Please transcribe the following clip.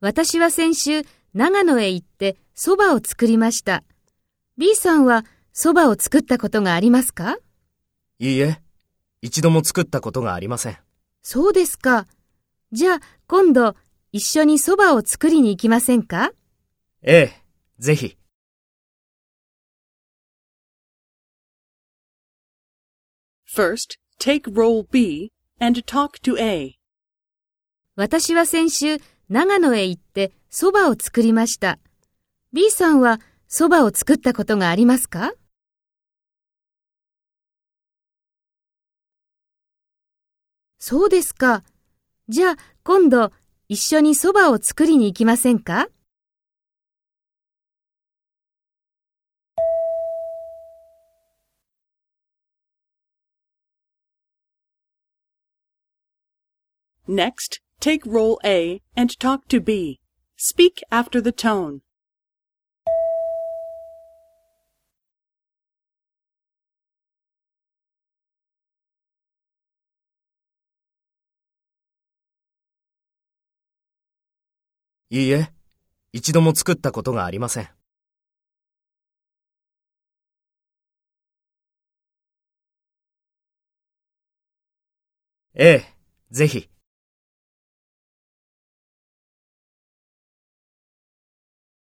私は先週、長野へ行って蕎麦を作りました。B さんは蕎麦を作ったことがありますか？いいえ、一度も作ったことがありません。そうですか。じゃあ、今度、一緒に蕎麦を作りに行きませんか？ええ、ぜひ。First, take role B and talk to A. 私は先週、長野へ行って蕎麦を作りました。B さんは蕎麦を作ったことがありますか？そうですか。じゃあ、今度、一緒に蕎麦を作りに行きませんか？Next, take role A and talk to B. Speak after the tone. いいえ、一度も作ったことがありません。ええ、ぜひ。